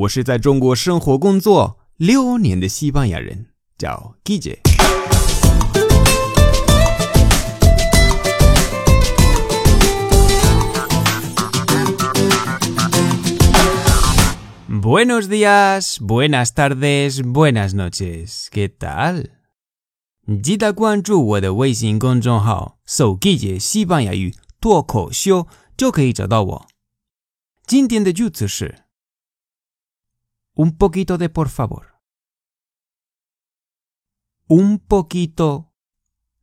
我是在中国生活工作六年的西班牙人，叫 Guille。Buenos días, buenas tardes, buenas noches. ¿Qué tal? 记得关注我的微信公众号“手 Guille 西班牙语脱口秀”，就可以找到我。今天的句子是 un poquito de por favor. Un poquito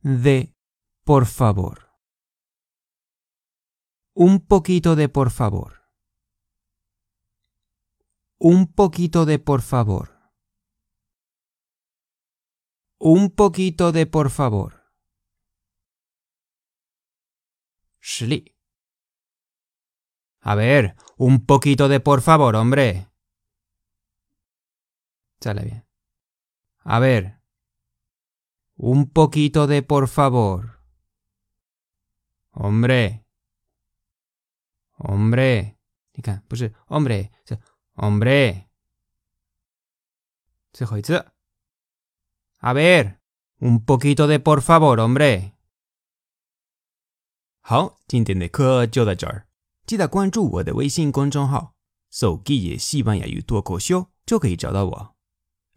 de por favor. Un poquito de por favor. Un poquito de por favor. Un poquito de por favor. A ver, un poquito de por favor, hombre. Sale bien. A ver. Un poquito de por favor. Hombre. Hombre. Pues, hombre. Hombre. A ver. Un poquito de por favor, hombre. 好，今天的课就到这儿，记得关注我的微信公众号“手机也西班牙语脱口秀”，就可以找到我。